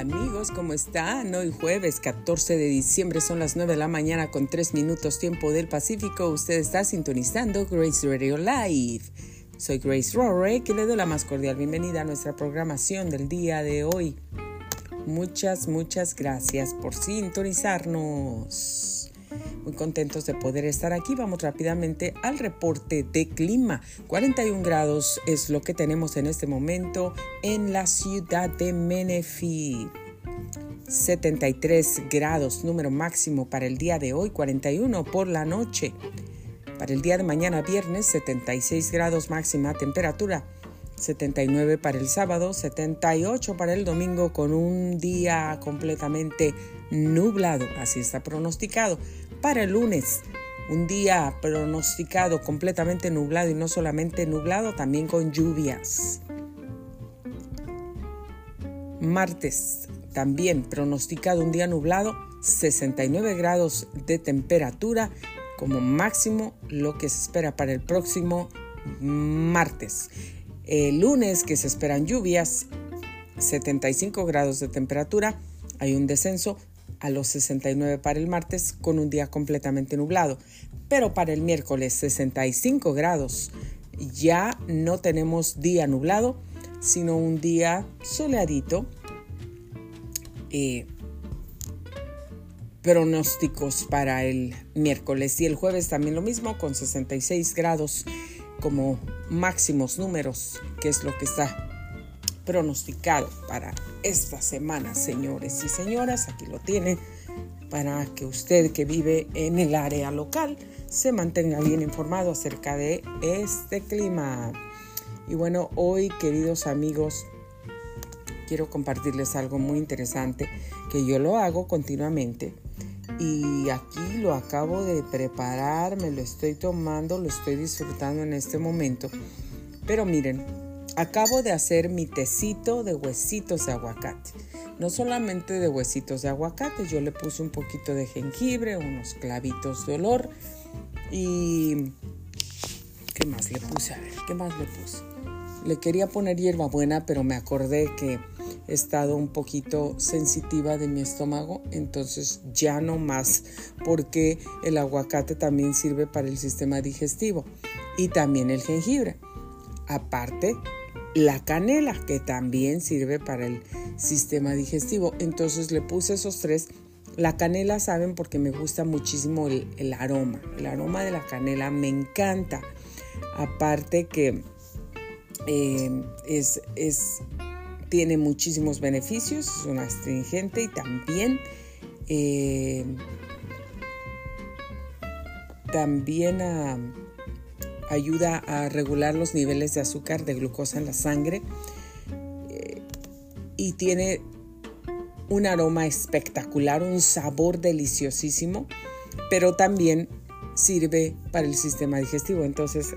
amigos? ¿Cómo están? Hoy jueves 14 de diciembre son las 9 de la mañana con 3 minutos tiempo del Pacífico. Usted está sintonizando Grace Radio Live. Soy Grace Rorek y le doy la más cordial bienvenida a nuestra programación del día de hoy. Muchas, muchas gracias por sintonizarnos. Muy contentos de poder estar aquí. Vamos rápidamente al reporte de clima. 41 grados es lo que tenemos en este momento en la ciudad de Menifee. 73 grados, número máximo para el día de hoy, 41 por la noche. Para el día de mañana viernes, 76 grados máxima temperatura. 79 para el sábado, 78 para el domingo con un día completamente nublado, así está pronosticado. Para el lunes, un día pronosticado completamente nublado y no solamente nublado, también con lluvias. Martes, también pronosticado un día nublado, 69 grados de temperatura como máximo lo que se espera para el próximo martes. El lunes que se esperan lluvias, 75 grados de temperatura, hay un descenso a los 69 para el martes con un día completamente nublado. Pero para el miércoles 65 grados, ya no tenemos día nublado, sino un día soleadito. Eh, pronósticos para el miércoles y el jueves también lo mismo con 66 grados como máximos números, que es lo que está pronosticado para esta semana, señores y señoras. Aquí lo tienen para que usted que vive en el área local se mantenga bien informado acerca de este clima. Y bueno, hoy, queridos amigos, quiero compartirles algo muy interesante que yo lo hago continuamente y aquí lo acabo de preparar, me lo estoy tomando, lo estoy disfrutando en este momento. Pero miren, acabo de hacer mi tecito de huesitos de aguacate. No solamente de huesitos de aguacate, yo le puse un poquito de jengibre, unos clavitos de olor y... ¿Qué más le puse? A ver, ¿qué más le puse? Le quería poner hierbabuena, pero me acordé que he estado un poquito sensitiva de mi estómago, entonces ya no más, porque el aguacate también sirve para el sistema digestivo y también el jengibre. Aparte, la canela, que también sirve para el sistema digestivo. Entonces le puse esos tres. La canela, saben, porque me gusta muchísimo el, aroma. El aroma de la canela me encanta. Aparte que eh, es, es tiene muchísimos beneficios, es un astringente y también, eh, también ah, ayuda a regular los niveles de azúcar, de glucosa en la sangre eh, y tiene un aroma espectacular, un sabor deliciosísimo, pero también sirve para el sistema digestivo. Entonces,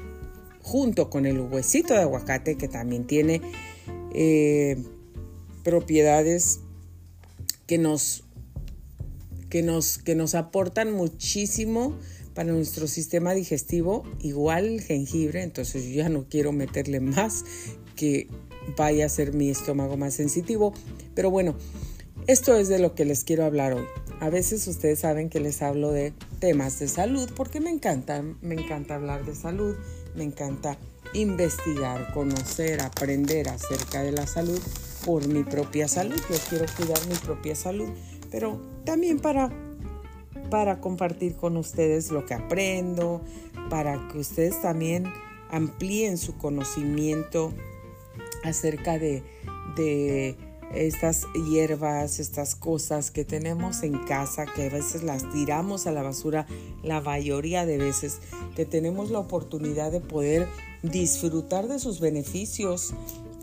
junto con el huesito de aguacate que también tiene eh, propiedades que nos, que, nos, que nos aportan muchísimo para nuestro sistema digestivo, igual el jengibre, entonces yo ya no quiero meterle más que vaya a ser mi estómago más sensitivo, pero bueno, esto es de lo que les quiero hablar hoy. A veces ustedes saben que les hablo de temas de salud porque me encanta, me encanta hablar de salud, me encanta investigar, conocer, aprender acerca de la salud por mi propia salud. Yo quiero cuidar mi propia salud, pero también para, para compartir con ustedes lo que aprendo, para que ustedes también amplíen su conocimiento acerca de, de estas hierbas, estas cosas que tenemos en casa, que a veces las tiramos a la basura, la mayoría de veces, que tenemos la oportunidad de poder disfrutar de sus beneficios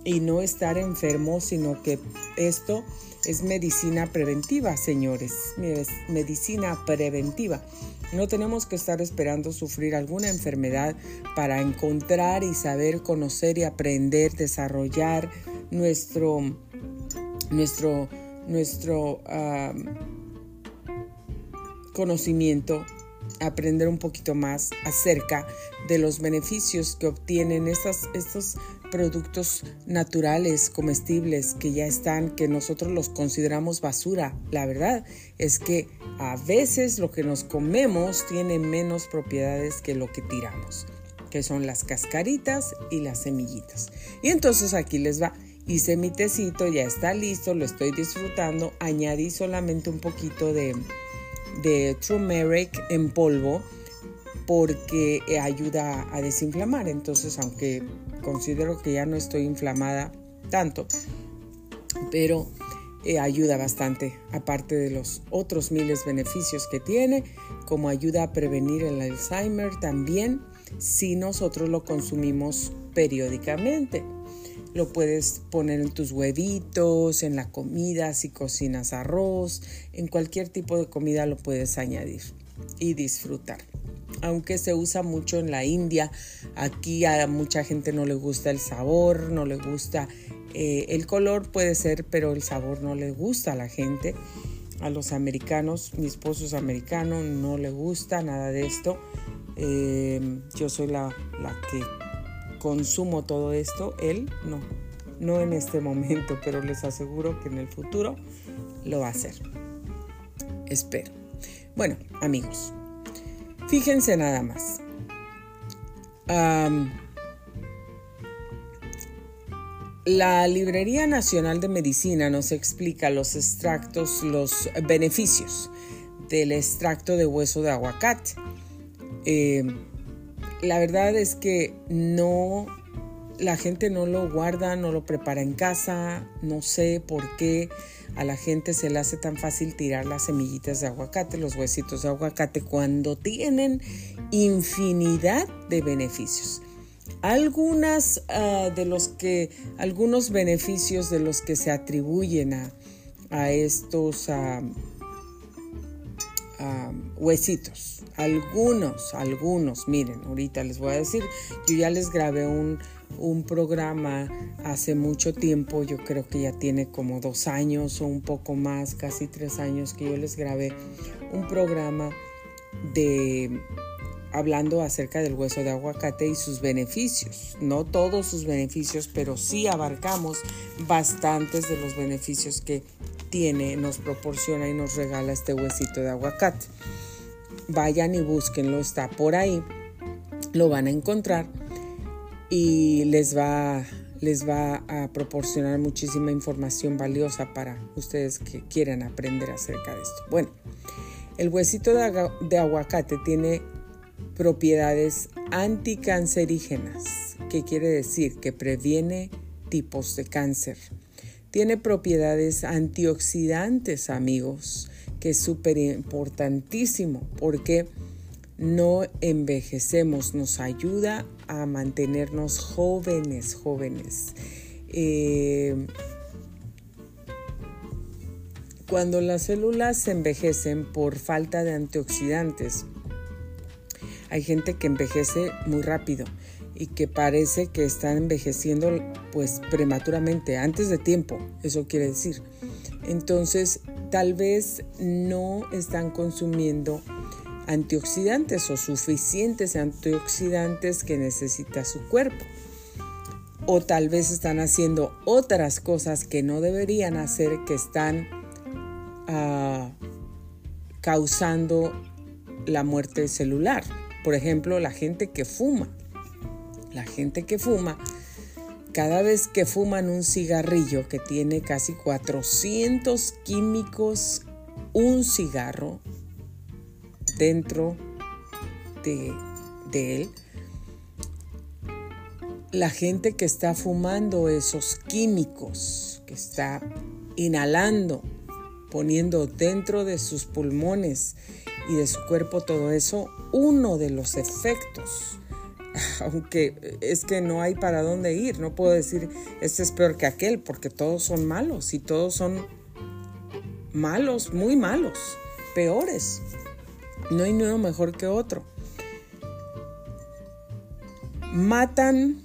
y no estar enfermos, sino que esto es medicina preventiva, señores, medicina preventiva. No tenemos que estar esperando sufrir alguna enfermedad para encontrar y saber conocer y aprender, desarrollar nuestro, nuestro, nuestro conocimiento aprender un poquito más acerca de los beneficios que obtienen estas, estos productos naturales, comestibles, que ya están, que nosotros los consideramos basura. La verdad es que a veces lo que nos comemos tiene menos propiedades que lo que tiramos, que son las cascaritas y las semillitas. Y entonces aquí les va. Hice mi tecito, ya está listo, lo estoy disfrutando. Añadí solamente un poquito de, de turmeric en polvo porque ayuda a desinflamar. Entonces, aunque considero que ya no estoy inflamada tanto, pero eh, ayuda bastante, aparte de los otros miles beneficios que tiene, como ayuda a prevenir el Alzheimer también, si nosotros lo consumimos periódicamente. Lo puedes poner en tus huevitos, en la comida, si cocinas arroz, en cualquier tipo de comida lo puedes añadir y disfrutar. Aunque se usa mucho en la India, aquí a mucha gente no le gusta el sabor, no le gusta eh, el color, puede ser, pero el sabor no le gusta a la gente. A los americanos, mi esposo es americano, no le gusta nada de esto. Eh, yo soy la, la que consumo todo esto, él no, no en este momento, pero les aseguro que en el futuro lo va a hacer. Espero. Bueno, amigos, fíjense nada más. la Librería Nacional de Medicina nos explica los extractos, los beneficios del extracto de hueso de aguacate. Eh, la verdad es que no, la gente no lo guarda, no lo prepara en casa, no sé por qué a la gente se le hace tan fácil tirar las semillitas de aguacate, los huesitos de aguacate, cuando tienen infinidad de beneficios. Algunas ah, de los que, algunos beneficios de los que se atribuyen a, estos ah, huesitos. Algunos, algunos, miren, ahorita les voy a decir, yo ya les grabé un, un programa hace mucho tiempo, yo creo que ya tiene como dos años o un poco más, casi tres años que yo les grabé un programa de hablando acerca del hueso de aguacate y sus beneficios. No todos sus beneficios, pero sí abarcamos bastantes de los beneficios que tiene, nos proporciona y nos regala este huesito de aguacate. Vayan y búsquenlo, está por ahí, lo van a encontrar y les va, les va a proporcionar muchísima información valiosa para ustedes que quieran aprender acerca de esto. Bueno, el huesito de, de aguacate tiene propiedades anticancerígenas, que quiere decir que previene tipos de cáncer. Tiene propiedades antioxidantes, amigos, que es súper importantísimo porque no envejecemos, nos ayuda a mantenernos jóvenes, jóvenes. Eh, cuando las células se envejecen por falta de antioxidantes, hay gente que envejece muy rápido y que parece que están envejeciendo pues prematuramente, antes de tiempo, eso quiere decir. Entonces, tal vez no están consumiendo antioxidantes o suficientes antioxidantes que necesita su cuerpo. O tal vez están haciendo otras cosas que no deberían hacer, que están ah, causando la muerte celular. Por ejemplo, la gente que fuma la gente que fuma, cada vez que fuman un cigarrillo que tiene casi 400 químicos, un cigarro dentro de, de él, la gente que está fumando esos químicos, que está inhalando, poniendo dentro de sus pulmones y de su cuerpo todo eso, uno de los efectos aunque es que no hay para dónde ir, no puedo decir este es peor que aquel, porque todos son malos y todos son malos, muy malos, peores. No hay uno mejor que otro. Matan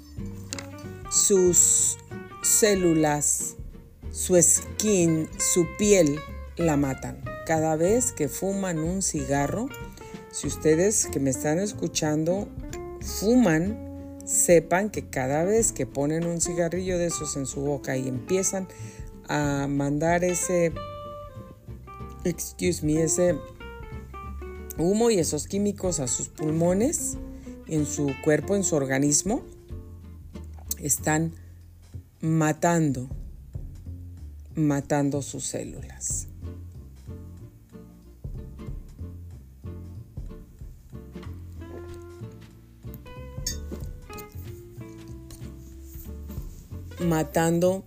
sus células, su skin, su piel, la matan. Cada vez que fuman un cigarro, Si ustedes que me están escuchando fuman, sepan que cada vez que ponen un cigarrillo de esos en su boca y empiezan a mandar ese, excuse me, ese humo y esos químicos a sus pulmones, en su cuerpo, en su organismo, están matando, matando sus células. Matando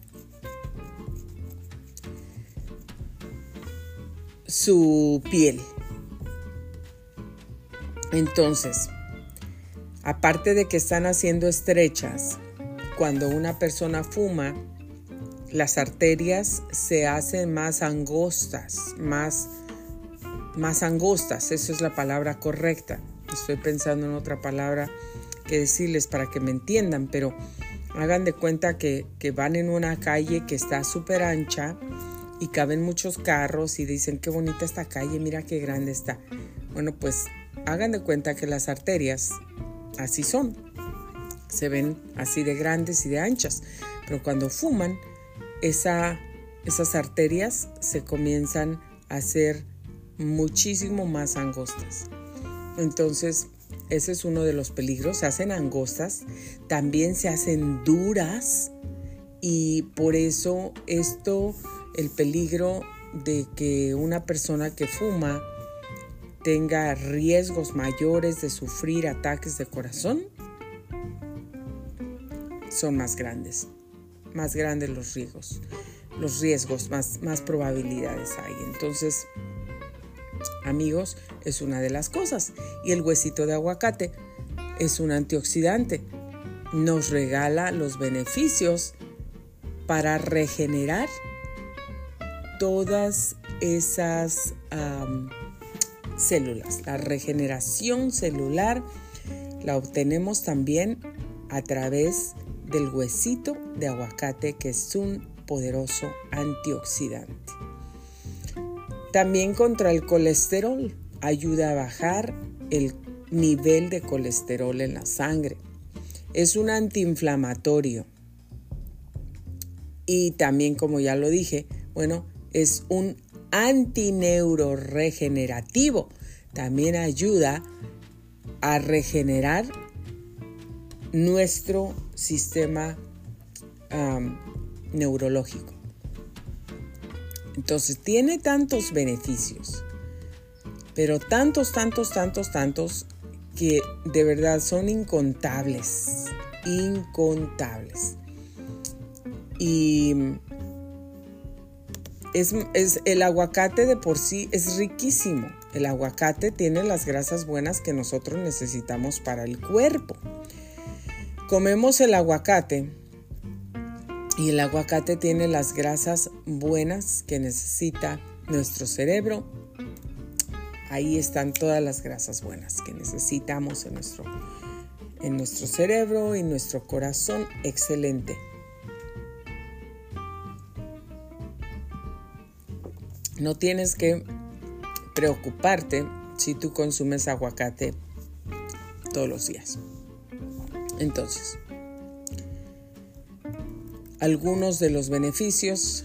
su piel. Entonces, aparte de que están haciendo estrechas, cuando una persona fuma, las arterias se hacen más angostas, más, más angostas, esa es la palabra correcta. Estoy pensando en otra palabra que decirles para que me entiendan, pero hagan de cuenta que, van en una calle que está súper ancha y caben muchos carros y dicen qué bonita esta calle, mira qué grande está. Bueno, pues hagan de cuenta que las arterias así son. Se ven así de grandes y de anchas. Pero cuando fuman, esa, esas arterias se comienzan a hacer muchísimo más angostas. Entonces, ese es uno de los peligros. Se hacen angostas, también se hacen duras y por eso esto, el peligro de que una persona que fuma tenga riesgos mayores de sufrir ataques de corazón, son más grandes, más grandes los riesgos, los riesgos, más, más probabilidades hay. Entonces, amigos, es una de las cosas. Y el huesito de aguacate es un antioxidante. Nos regala los beneficios para regenerar todas esas células. La regeneración celular la obtenemos también a través del huesito de aguacate que es un poderoso antioxidante. También contra el colesterol ayuda a bajar el nivel de colesterol en la sangre. Es un antiinflamatorio. Y también, como ya lo dije, bueno, es un antineuroregenerativo. También ayuda a regenerar nuestro sistema neurológico. Entonces tiene tantos beneficios, pero tantos, tantos, tantos, tantos que de verdad son incontables, incontables. Y es, es, el aguacate de por sí es riquísimo. El aguacate tiene las grasas buenas que nosotros necesitamos para el cuerpo. Comemos el aguacate y el aguacate tiene las grasas buenas que necesita nuestro cerebro. Ahí están todas las grasas buenas que necesitamos en nuestro, en nuestro cerebro y nuestro corazón. Excelente. No tienes que preocuparte si tú consumes aguacate todos los días. Entonces, algunos de los beneficios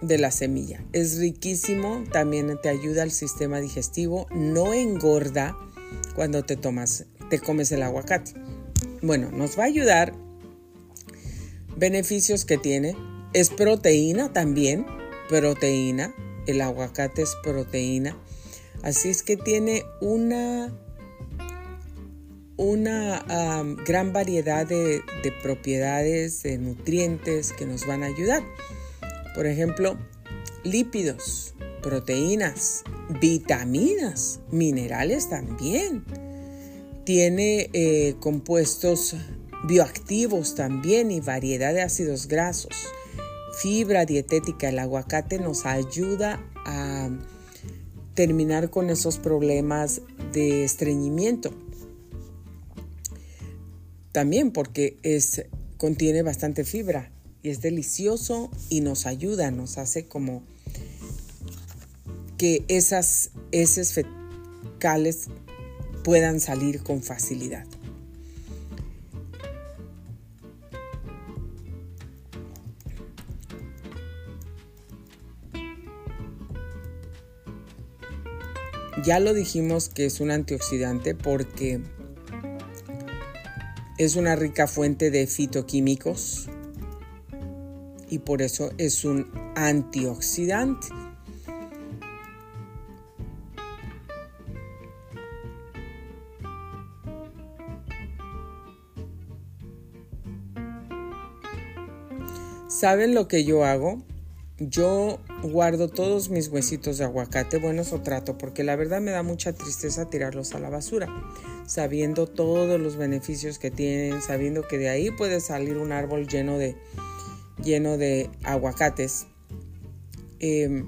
de la semilla. Es riquísimo, también te ayuda al sistema digestivo, no engorda cuando te tomas, te comes el aguacate. Bueno, nos va a ayudar beneficios que tiene. Es proteína también, proteína. El aguacate es proteína. Así es que tiene una una gran variedad de, propiedades, de nutrientes que nos van a ayudar. Por ejemplo, lípidos, proteínas, vitaminas, minerales también. Tiene eh, compuestos bioactivos también y variedad de ácidos grasos. Fibra dietética, el aguacate nos ayuda a terminar con esos problemas de estreñimiento también porque es, contiene bastante fibra y es delicioso y nos ayuda, nos hace como que esas heces fecales puedan salir con facilidad. Ya lo dijimos que es un antioxidante porque es una rica fuente de fitoquímicos y por eso es un antioxidante. ¿Saben lo que yo hago? Yo guardo todos mis huesitos de aguacate, bueno, eso trato, porque la verdad me da mucha tristeza tirarlos a la basura, sabiendo todos los beneficios que tienen, sabiendo que de ahí puede salir un árbol lleno de, lleno de aguacates. Em,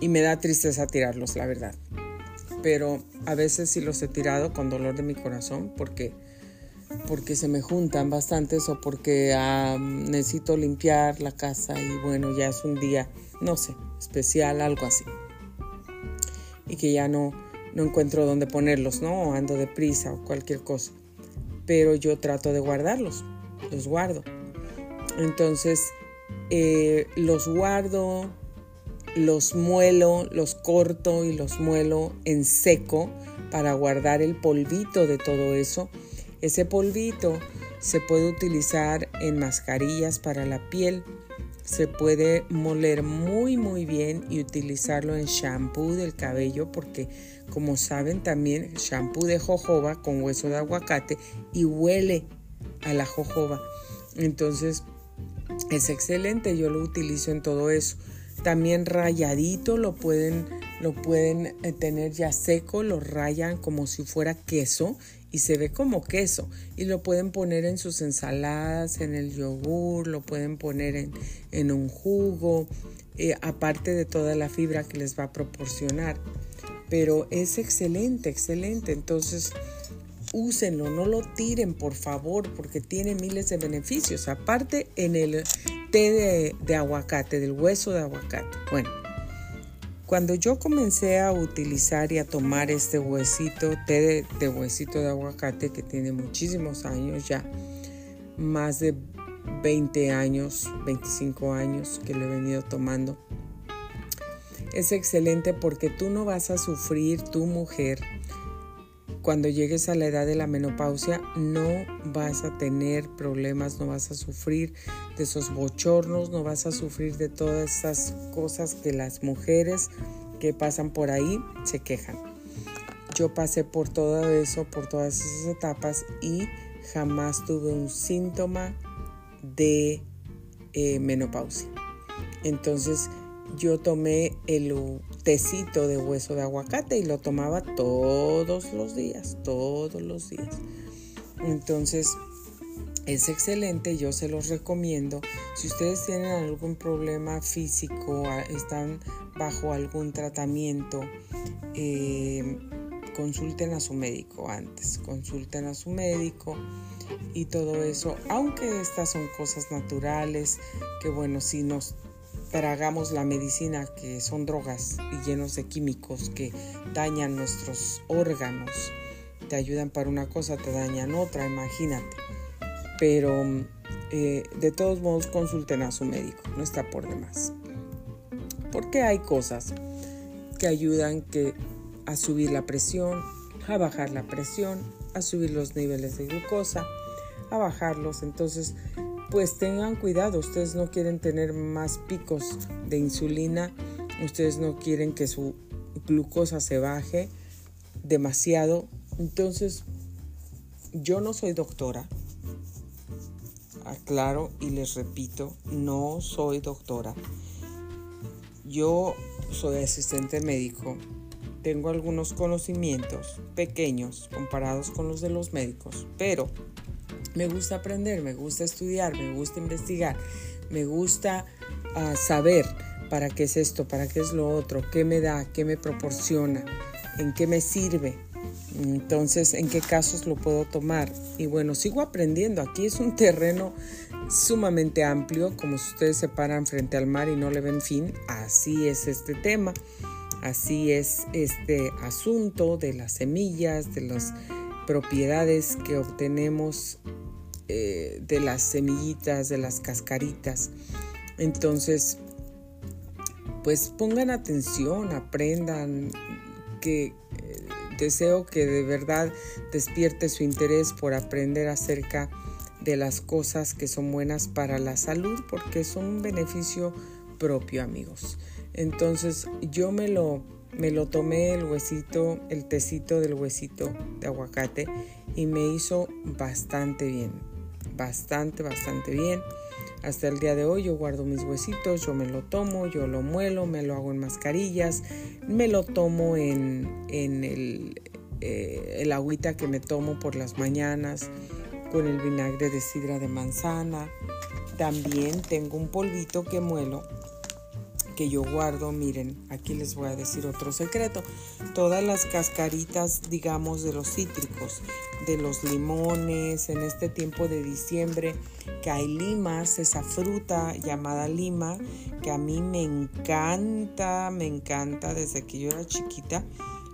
y me da tristeza tirarlos, la verdad. Pero a veces sí los he tirado con dolor de mi corazón porque porque se me juntan bastantes o porque necesito limpiar la casa y bueno, ya es un día, no sé, especial, algo así. Y que ya no, no encuentro dónde ponerlos, ¿no? O ando deprisa o cualquier cosa. Pero yo trato de guardarlos, los guardo. Entonces, eh, los guardo, los muelo, los corto y los muelo en seco para guardar el polvito de todo eso ese polvito se puede utilizar en mascarillas para la piel. Se puede moler muy muy bien y utilizarlo en shampoo del cabello porque como saben también shampoo de jojoba con hueso de aguacate y huele a la jojoba. Entonces es excelente, yo lo utilizo en todo eso. También rayadito lo pueden, lo pueden eh, tener ya seco, lo rayan como si fuera queso y se ve como queso y lo pueden poner en sus ensaladas, en el yogur, lo pueden poner en, un jugo, eh, aparte de toda la fibra que les va a proporcionar. Pero es excelente, excelente. Entonces, úsenlo, no lo tiren por favor, porque tiene miles de beneficios. Aparte en el té de, de aguacate, del hueso de aguacate. Bueno, cuando yo comencé a utilizar y a tomar este huesito, té de, huesito de aguacate que tiene muchísimos años ya, más de 20 años, 25 años que lo he venido tomando, es excelente porque tú no vas a sufrir, tu mujer, cuando llegues a la edad de la menopausia no vas a tener problemas, no vas a sufrir de esos bochornos, no vas a sufrir de todas esas cosas que las mujeres que pasan por ahí se quejan. Yo pasé por todo eso, por todas esas etapas y jamás tuve un síntoma de eh, menopausia. Entonces yo tomé el tecito de hueso de aguacate y lo tomaba todos los días, todos los días. Entonces, es excelente, yo se los recomiendo. Si ustedes tienen algún problema físico, están bajo algún tratamiento, eh, consulten a su médico antes, consulten a su médico y todo eso, aunque estas son cosas naturales, que bueno, si nos tragamos la medicina, que son drogas y llenos de químicos que dañan nuestros órganos, te ayudan para una cosa, te dañan otra, imagínate. Pero eh, de todos modos consulten a su médico, no está por demás. Porque hay cosas que ayudan que a subir la presión, a bajar la presión, a subir los niveles de glucosa, a bajarlos. Entonces pues tengan cuidado, ustedes no quieren tener más picos de insulina, ustedes no quieren que su glucosa se baje demasiado. Entonces, yo no soy doctora, aclaro y les repito, no soy doctora. Yo soy asistente médico, tengo algunos conocimientos pequeños comparados con los de los médicos, pero me gusta aprender, me gusta estudiar, me gusta investigar, me gusta ah, saber para qué es esto, para qué es lo otro, qué me da, qué me proporciona, en qué me sirve. Entonces, ¿en qué casos lo puedo tomar? Y bueno, sigo aprendiendo. Aquí es un terreno sumamente amplio, como si ustedes se paran frente al mar y no le ven fin. Así es este tema. Así es este asunto de las semillas, de las propiedades que obtenemos eh, de las semillitas, de las cascaritas. Entonces, pues pongan atención, aprendan, que eh, deseo que de verdad despierte su interés por aprender acerca de las cosas que son buenas para la salud, porque son un beneficio propio, amigos. Entonces yo me lo, me lo tomé el huesito, el tecito del huesito de aguacate y me hizo bastante bien, bastante, bastante bien. Hasta el día de hoy yo guardo mis huesitos, yo me lo tomo, yo lo muelo, me lo hago en mascarillas, me lo tomo en, el, eh, el agüita que me tomo por las mañanas con el vinagre de sidra de manzana. También tengo un polvito que muelo que yo guardo, miren, aquí les voy a decir otro secreto. Todas las cascaritas, digamos, de los cítricos, de los limones, en este tiempo de diciembre, que hay limas, esa fruta llamada lima, que a mí me encanta, me encanta desde que yo era chiquita.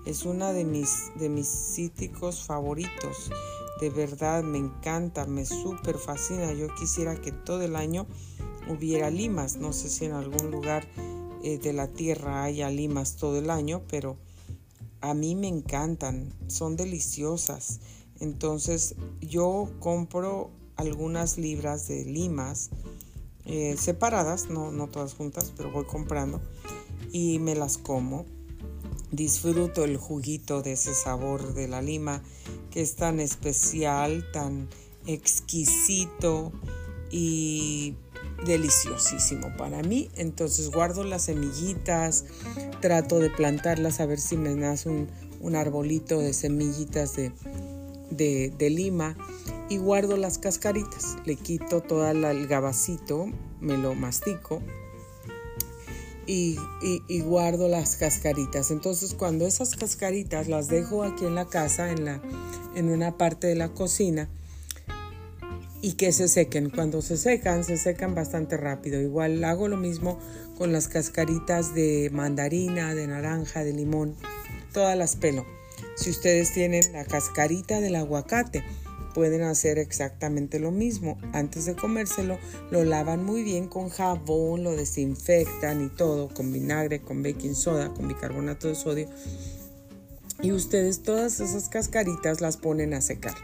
Es una de mis, de mis cítricos favoritos. De verdad, me encanta, me súper fascina. Yo quisiera que todo el año hubiera limas. No sé si en algún lugar eh, de la tierra haya limas todo el año, pero a mí me encantan, son deliciosas. Entonces yo compro algunas libras de limas eh, separadas, no, no todas juntas, pero voy comprando y me las como. Disfruto el juguito de ese sabor de la lima que es tan especial, tan exquisito y deliciosísimo para mí. Entonces guardo las semillitas, trato de plantarlas a ver si me nace un, arbolito de semillitas de, de, lima y guardo las cascaritas. Le quito todo el gabacito, me lo mastico y, guardo las cascaritas. Entonces cuando esas cascaritas las dejo aquí en la casa, en, la, en una parte de la cocina, y que se sequen. Cuando se secan, se secan bastante rápido. Igual hago lo mismo con las cascaritas de mandarina, de naranja, de limón. Todas las pelo. Si ustedes tienen la cascarita del aguacate, pueden hacer exactamente lo mismo. Antes de comérselo, lo lavan muy bien con jabón, lo desinfectan y todo, con vinagre, con baking soda, con bicarbonato de sodio. Y ustedes todas esas cascaritas las ponen a secar.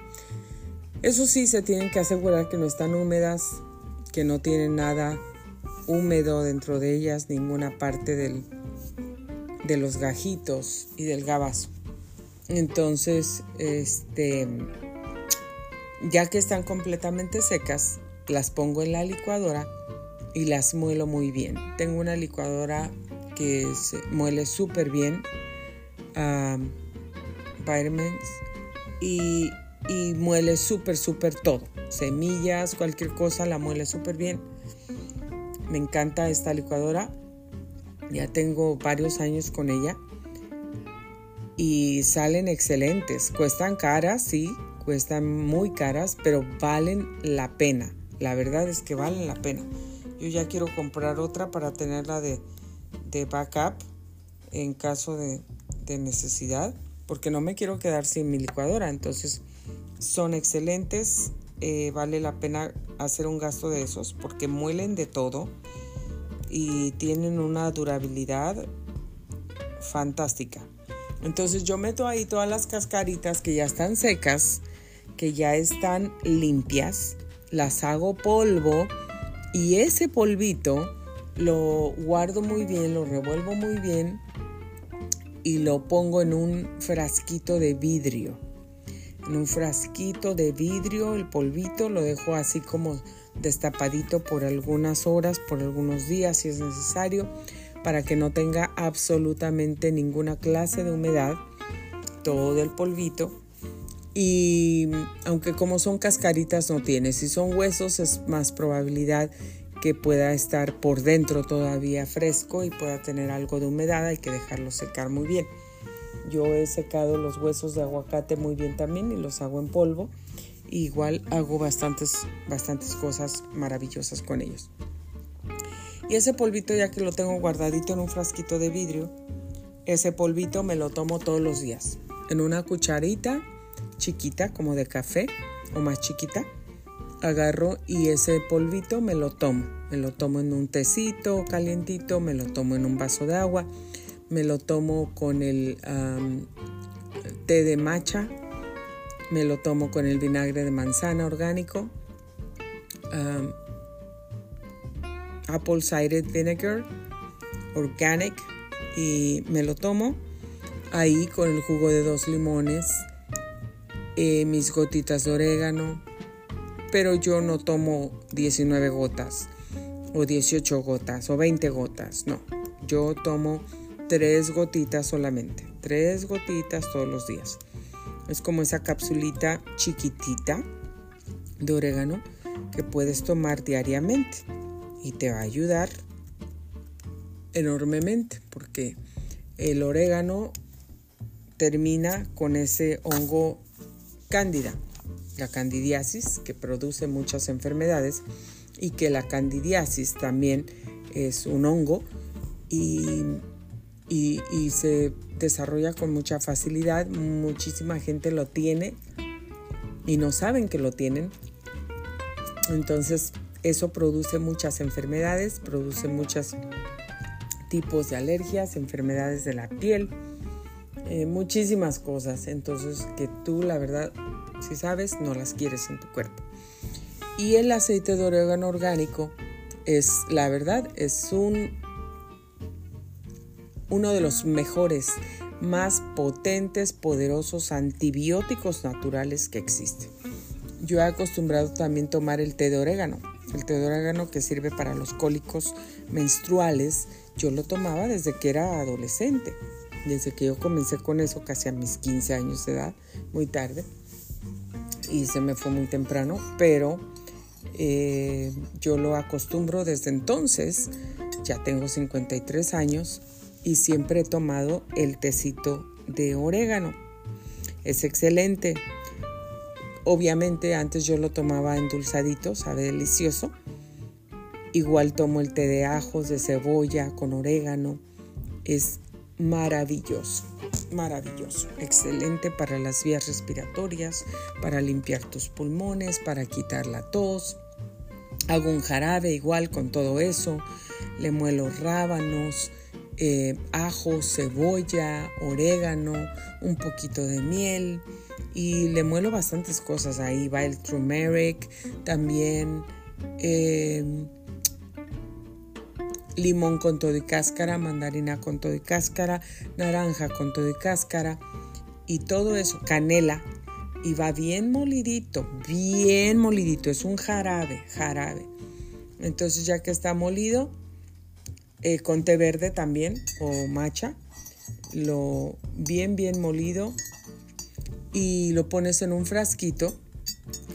Eso sí, se tienen que asegurar que no están húmedas, que no tienen nada húmedo dentro de ellas, ninguna parte del, de los gajitos y del gabazo. Entonces, este, ya que están completamente secas, las pongo en la licuadora y las muelo muy bien. Tengo una licuadora que se muele súper bien, uh, y y muele súper, súper todo. Semillas, cualquier cosa, la muele súper bien. Me encanta esta licuadora. Ya tengo varios años con ella. Y salen excelentes. Cuestan caras, sí, cuestan muy caras, pero valen la pena. La verdad es que valen la pena. Yo ya quiero comprar otra para tenerla de, de backup en caso de, de necesidad, porque no me quiero quedar sin mi licuadora. Entonces son excelentes, eh, vale la pena hacer un gasto de esos porque muelen de todo y tienen una durabilidad fantástica. Entonces yo meto ahí todas las cascaritas que ya están secas, que ya están limpias, las hago polvo y ese polvito lo guardo muy bien, lo revuelvo muy bien y lo pongo en un frasquito de vidrio. En un frasquito de vidrio, el polvito lo dejo así como destapadito por algunas horas, por algunos días si es necesario, para que no tenga absolutamente ninguna clase de humedad, todo el polvito. Y aunque como son cascaritas no tiene, si son huesos es más probabilidad que pueda estar por dentro todavía fresco y pueda tener algo de humedad, hay que dejarlo secar muy bien. Yo he secado los huesos de aguacate muy bien también y los hago en polvo. igual hago bastantes, bastantes cosas maravillosas con ellos. Y ese polvito ya que lo tengo guardadito en un frasquito de vidrio, ese polvito me lo tomo todos los días. En una cucharita chiquita, como de café o más chiquita, agarro y ese polvito me lo tomo. Me lo tomo en un tecito calientito, me lo tomo en un vaso de agua, me lo tomo con el té de matcha, me lo tomo con el vinagre de manzana orgánico, apple cider vinegar organic y me lo tomo ahí con el jugo de dos limones, eh, mis gotitas de orégano, pero yo no tomo 19 gotas o 18 gotas o 20 gotas, no, yo tomo tres gotitas solamente, tres gotitas todos los días. Es como esa capsulita chiquitita de orégano que puedes tomar diariamente y te va a ayudar enormemente porque el orégano termina con ese hongo cándida, la candidiasis que produce muchas enfermedades y que la candidiasis también es un hongo y, y, y se desarrolla con mucha facilidad, muchísima gente lo tiene y no saben que lo tienen. Entonces eso produce muchas enfermedades, produce muchos tipos de alergias, enfermedades de la piel, eh, muchísimas cosas. Entonces que tú la verdad, si sabes, no las quieres en tu cuerpo. Y el aceite de orégano orgánico es, la verdad, es un, uno de los mejores, más potentes, poderosos antibióticos naturales que existen. Yo he acostumbrado también tomar el té de orégano. El orégano que sirve para los cólicos menstruales, yo lo tomaba desde que era adolescente, desde que yo comencé con eso casi a mis 15 años de edad, muy tarde, y se me fue muy temprano, pero eh, yo lo acostumbro desde entonces, ya tengo 53 años y siempre he tomado el tecito de orégano. Es excelente, Obviamente antes yo lo tomaba endulzadito, sabe delicioso. Igual tomo el té de ajos, de cebolla, con orégano. Es maravilloso, maravilloso. Excelente para las vías respiratorias, para limpiar tus pulmones, para quitar la tos. Hago un jarabe igual con todo eso. Le muelo rábanos, eh, ajo, cebolla, orégano, un poquito de miel y le muelo bastantes cosas. Ahí va el turmeric, también eh, limón con todo y cáscara, mandarina con todo y cáscara, naranja con todo y cáscara y todo eso, canela. Y va bien molidito, bien molidito, es un jarabe, jarabe. Entonces ya que está molido, eh, con té verde también o macha, lo bien, bien molido, y lo pones en un frasquito.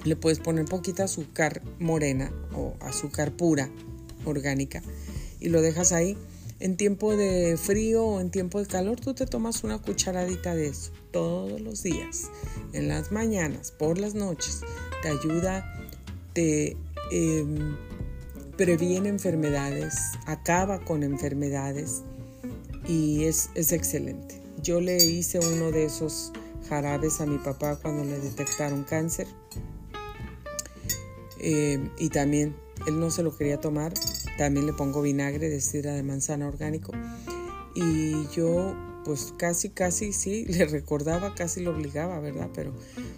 Le puedes poner poquita azúcar morena o azúcar pura, orgánica, y lo dejas ahí. En tiempo de frío o en tiempo de calor, tú te tomas una cucharadita de eso todos los días, en las mañanas, por las noches. Te ayuda, te em, previene enfermedades, acaba con enfermedades y es, es excelente. Yo le hice uno de esos jarabes a mi papá cuando le detectaron cáncer. Eh, y también él no se lo quería tomar. También le pongo vinagre de sidra de manzana orgánico. Y yo pues casi, casi sí, le recordaba, casi lo obligaba, ¿verdad? Pero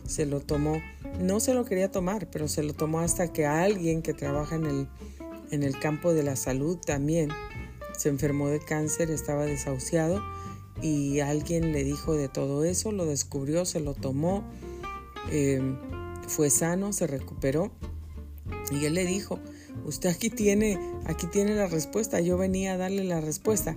se lo tomó, no se lo quería tomar, pero se lo tomó hasta que alguien que trabaja en el, en el campo de la salud también se enfermó de cáncer, estaba desahuciado y alguien le dijo de todo eso, lo descubrió, se lo tomó, eh, fue sano, se recuperó y él le dijo, usted aquí tiene, aquí tiene la respuesta, yo venía a darle la respuesta.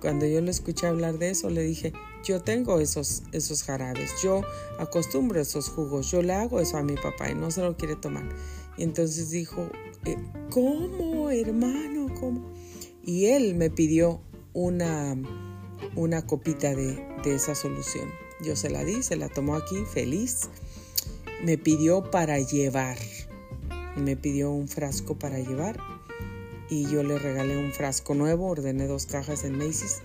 Cuando yo le escuché hablar de eso, le dije, yo tengo esos, esos jarabes, yo acostumbro esos jugos, yo le hago eso a mi papá y no se lo quiere tomar. Y entonces dijo, eh, ¿cómo, hermano? ¿Cómo? Y él me pidió una una copita de, esa solución. Yo se la di, se la tomó aquí feliz. Me pidió para llevar. Me pidió un frasco para llevar y yo le regalé un frasco nuevo, ordené dos cajas en Macy's.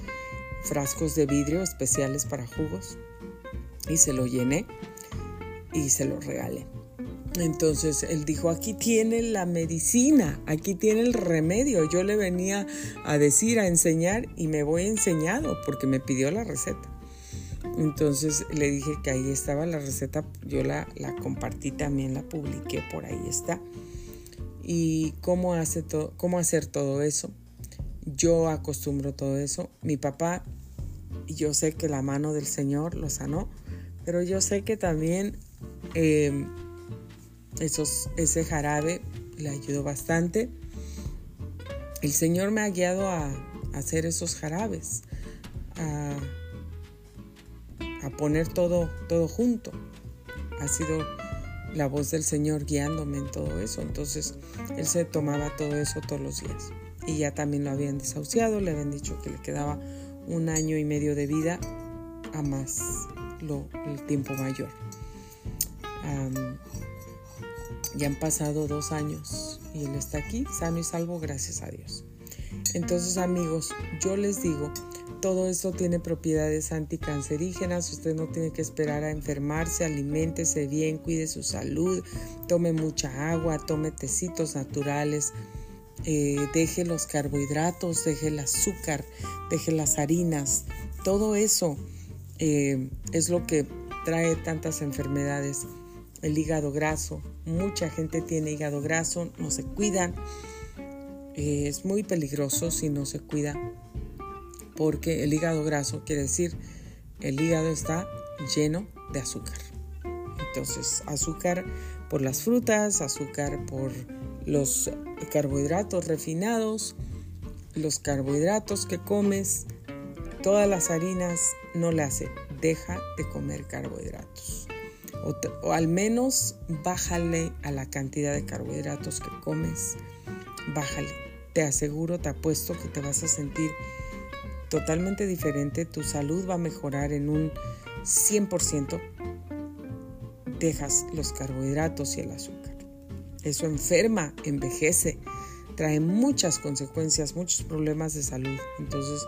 frascos de vidrio especiales para jugos y se lo llené y se lo regalé. Entonces él dijo, aquí tiene la medicina, aquí tiene el remedio. Yo le venía a decir, a enseñar y me voy enseñado porque me pidió la receta. Entonces le dije que ahí estaba la receta, yo la, la compartí también, la publiqué, por ahí está. Y cómo, hace todo, cómo hacer todo eso. Yo acostumbro todo eso. Mi papá, yo sé que la mano del Señor lo sanó, pero yo sé que también eh, esos, ese jarabe le ayudó bastante. El Señor me ha guiado a, hacer esos jarabes, a, poner todo, todo junto. Ha sido la voz del Señor guiándome en todo eso. Entonces Él se tomaba todo eso todos los días. Y ya también lo habían desahuciado, le habían dicho que le quedaba un año y medio de vida a más lo, el tiempo mayor. Ya han pasado dos años y Él está aquí, sano y salvo, gracias a Dios. Entonces amigos, yo les digo, todo esto tiene propiedades anticancerígenas, usted no tiene que esperar a enfermarse, aliméntese bien, cuide su salud, tome mucha agua, tome tecitos naturales, eh, deje los carbohidratos, deje el azúcar, deje las harinas, todo eso eh, es lo que trae tantas enfermedades el hígado graso. Mucha gente tiene hígado graso, no se cuidan. Eh, es muy peligroso si no se cuida porque el hígado graso quiere decir el hígado está lleno de azúcar. Entonces, azúcar por las frutas, azúcar por los carbohidratos refinados, los carbohidratos que comes, todas las harinas no le hace. Deja de comer carbohidratos o, al menos bájale a la cantidad de carbohidratos que comes, bájale. Te aseguro, te apuesto que te vas a sentir totalmente diferente, tu salud va a mejorar en un 100%. Dejas los carbohidratos y el azúcar. Eso enferma, envejece, trae muchas consecuencias, muchos problemas de salud. Entonces,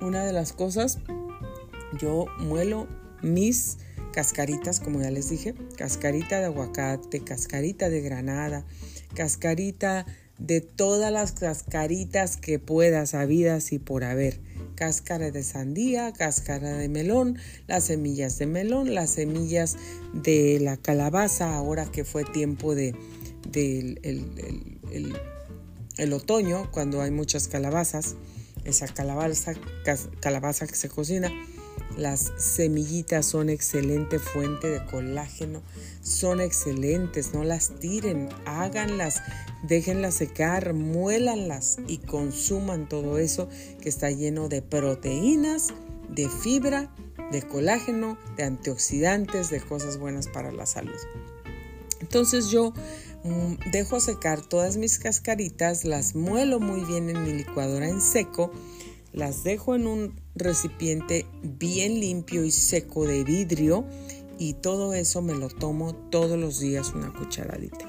una de las cosas, yo muelo mis cascaritas, como ya les dije, cascarita de aguacate, cascarita de granada, cascarita de todas las cascaritas que puedas, habidas y por haber. Cáscara de sandía, cáscara de melón, las semillas de melón, las semillas de la calabaza, ahora que fue tiempo de, el, otoño, cuando hay muchas calabazas, esa calabaza, calabaza que se cocina las semillitas son excelente fuente de colágeno, son excelentes, no las tiren, háganlas, déjenlas secar, muélanlas y consuman todo eso que está lleno de proteínas, de fibra, de colágeno, de antioxidantes, de cosas buenas para la salud. Entonces yo mm, dejo secar todas mis cascaritas, las muelo muy bien en mi licuadora en seco, las dejo en un recipiente bien limpio y seco de vidrio y todo eso me lo tomo todos los días una cucharadita.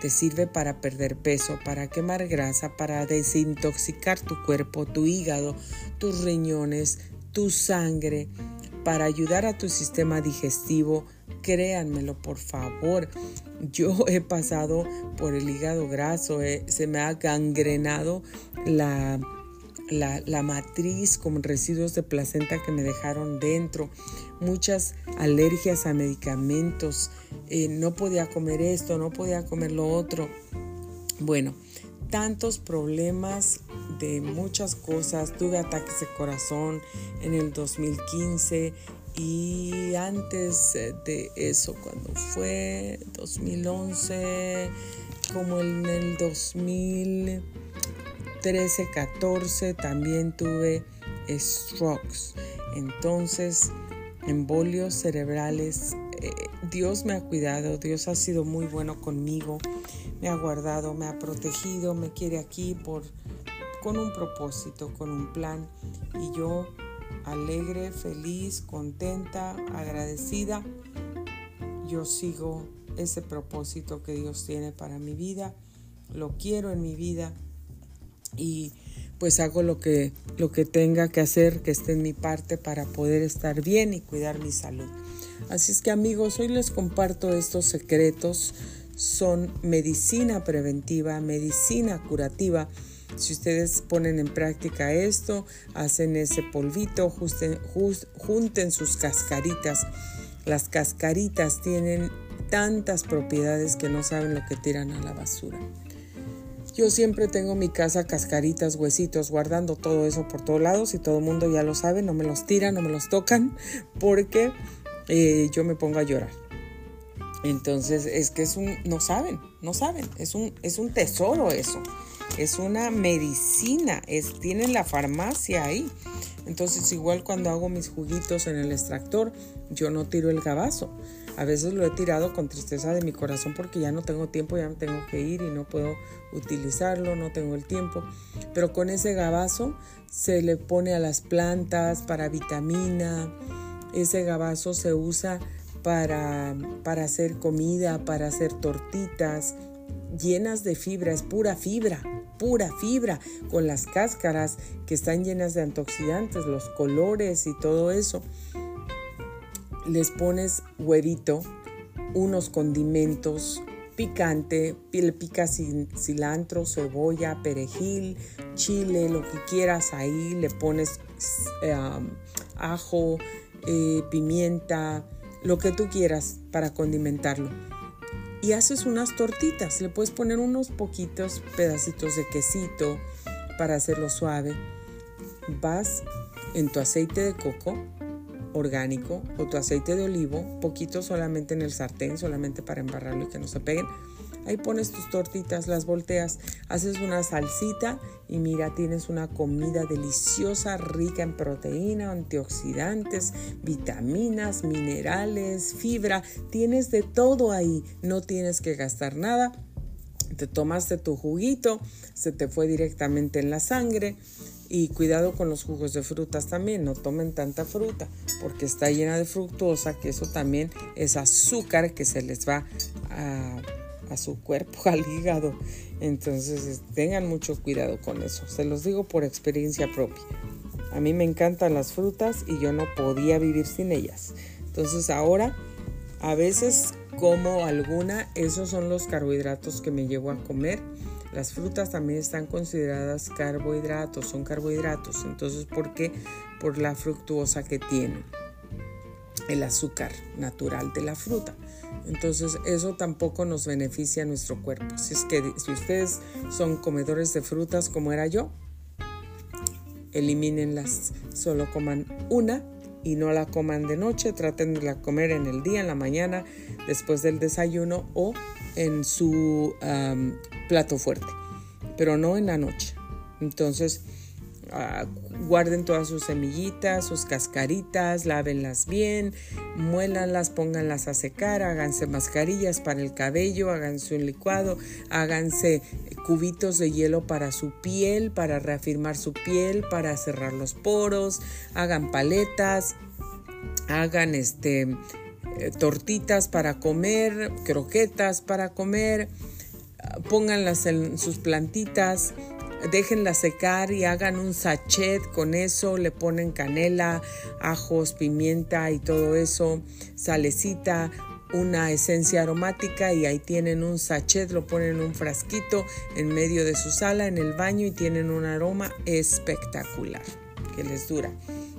Te sirve para perder peso, para quemar grasa, para desintoxicar tu cuerpo, tu hígado, tus riñones, tu sangre, para ayudar a tu sistema digestivo. Créanmelo, por favor. Yo he pasado por el hígado graso, eh, se me ha gangrenado la la, matriz con residuos de placenta que me dejaron dentro, muchas alergias a medicamentos, eh, no podía comer esto, no podía comer lo otro. Bueno, tantos problemas de muchas cosas, tuve ataques de corazón en el 2015 y antes de eso, cuando fue 2011, como en el 2000 13, 14 también tuve strokes. Entonces, embolios cerebrales. Eh, Dios me ha cuidado, Dios ha sido muy bueno conmigo, me ha guardado, me ha protegido, me quiere aquí por, con un propósito, con un plan. Y yo alegre, feliz, contenta, agradecida, yo sigo ese propósito que Dios tiene para mi vida, lo quiero en mi vida y pues hago lo que, lo que tenga que hacer, que esté en mi parte para poder estar bien y cuidar mi salud. Así es que amigos, hoy les comparto estos secretos. Son medicina preventiva, medicina curativa. Si ustedes ponen en práctica esto, hacen ese polvito, junten sus cascaritas. Las cascaritas tienen tantas propiedades que no saben lo que tiran a la basura. Yo siempre tengo mi casa cascaritas, huesitos, guardando todo eso por todos lados y todo el mundo ya lo sabe, no me los tiran, no me los tocan, porque eh, yo me pongo a llorar. Entonces es que es un, no saben, no saben, es un, es un tesoro eso, es una medicina, es, tienen la farmacia ahí. Entonces igual cuando hago mis juguitos en el extractor, yo no tiro el gabazo, a veces lo he tirado con tristeza de mi corazón porque ya no tengo tiempo, ya me tengo que ir y no puedo utilizarlo, no tengo el tiempo. Pero con ese gabazo se le pone a las plantas para vitamina. Ese gabazo se usa para, para hacer comida, para hacer tortitas llenas de fibra, es pura fibra, pura fibra, con las cáscaras que están llenas de antioxidantes, los colores y todo eso les pones huevito, unos condimentos, picante, le picas cilantro, cebolla, perejil, chile, lo que quieras ahí, le pones ajo, eh, pimienta, lo que tú quieras para condimentarlo. Y haces unas tortitas, le puedes poner unos poquitos pedacitos de quesito para hacerlo suave. Vas en tu aceite de coco, orgánico o tu aceite de olivo, poquito solamente en el sartén, solamente para embarrarlo y que no se peguen. Ahí pones tus tortitas, las volteas, haces una salsita y mira, tienes una comida deliciosa, rica en proteína, antioxidantes, vitaminas, minerales, fibra. Tienes de todo ahí, no tienes que gastar nada. Te tomaste tu juguito, se te fue directamente en la sangre y cuidado con los jugos de frutas también, no tomen tanta fruta porque está llena de fructosa, que eso también es azúcar que se les va a, su cuerpo, al hígado. Entonces tengan mucho cuidado con eso, se los digo por experiencia propia. A mí me encantan las frutas y yo no podía vivir sin ellas. Entonces ahora a veces como alguna, esos son los carbohidratos que me llevo a comer las frutas también están consideradas carbohidratos, son carbohidratos. Entonces, ¿por qué? Por la fructuosa que tienen, el azúcar natural de la fruta. Entonces, eso tampoco nos beneficia a nuestro cuerpo. Si es que si ustedes son comedores de frutas como era yo, elimínenlas, solo coman una y no la coman de noche, traten de la comer en el día, en la mañana, después del desayuno o en su plato fuerte, pero no en la noche. Entonces, ah, guarden todas sus semillitas, sus cascaritas, lávenlas bien, muélanlas, pónganlas a secar, háganse mascarillas para el cabello, háganse un licuado, háganse cubitos de hielo para su piel, para reafirmar su piel, para cerrar los poros, hagan paletas, hagan este eh, tortitas para comer, croquetas para comer, pónganlas en sus plantitas, déjenlas secar y hagan un sachet con eso, le ponen canela, ajos, pimienta y todo eso, salecita, una esencia aromática y ahí tienen un sachet, lo ponen en un frasquito en medio de su sala, en el baño y tienen un aroma espectacular que les dura.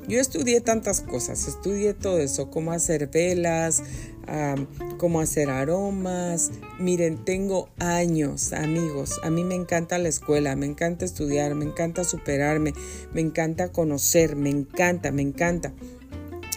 Yo estudié tantas cosas, estudié todo eso, cómo hacer velas, cómo hacer aromas. Miren, tengo años, amigos. A mí me encanta la escuela, me encanta estudiar, me encanta superarme, me encanta conocer, me encanta, me encanta.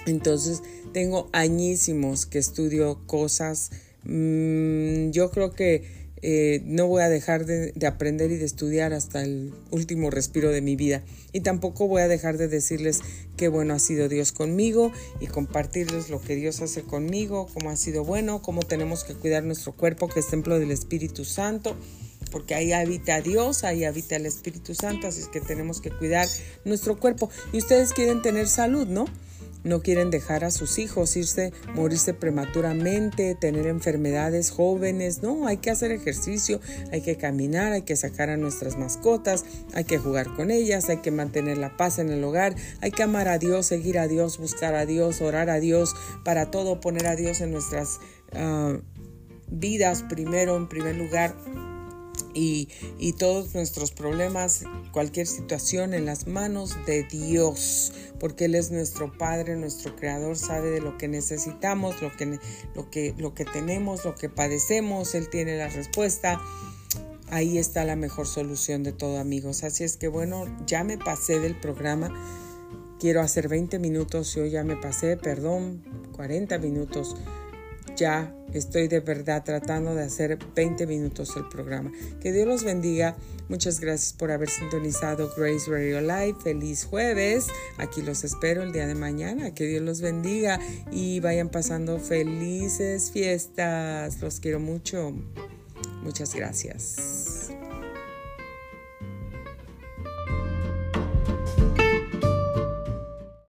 Entonces, tengo añísimos que estudio cosas. Mm, yo creo que eh, no voy a dejar de, aprender y de estudiar hasta el último respiro de mi vida. Y tampoco voy a dejar de decirles qué bueno ha sido Dios conmigo y compartirles lo que Dios hace conmigo, cómo ha sido bueno, cómo tenemos que cuidar nuestro cuerpo, que es templo del Espíritu Santo porque ahí habita Dios, ahí habita el Espíritu Santo, así es que tenemos que cuidar nuestro cuerpo. Y ustedes quieren tener salud, ¿no? No quieren dejar a sus hijos irse, morirse prematuramente, tener enfermedades jóvenes. No, hay que hacer ejercicio, hay que caminar, hay que sacar a nuestras mascotas, hay que jugar con ellas, hay que mantener la paz en el hogar, hay que amar a Dios, seguir a Dios, buscar a Dios, orar a Dios, para todo poner a Dios en nuestras ah, vidas primero, en primer lugar y, todos nuestros problemas, cualquier situación en las manos de Dios, porque Él es nuestro Padre, nuestro Creador, sabe de lo que necesitamos, lo que, lo que, lo que tenemos, lo que padecemos, Él tiene la respuesta. Ahí está la mejor solución de todo, amigos. Así es que bueno, ya me pasé del programa. Quiero hacer 20 minutos, yo ya me pasé, perdón, 40 minutos ya estoy de verdad tratando de hacer 20 minutos el programa. Que Dios los bendiga. Muchas gracias por haber sintonizado Grace Radio Live. Feliz jueves. Aquí los espero el día de mañana. Que Dios los bendiga y vayan pasando felices fiestas. Los quiero mucho. Muchas gracias.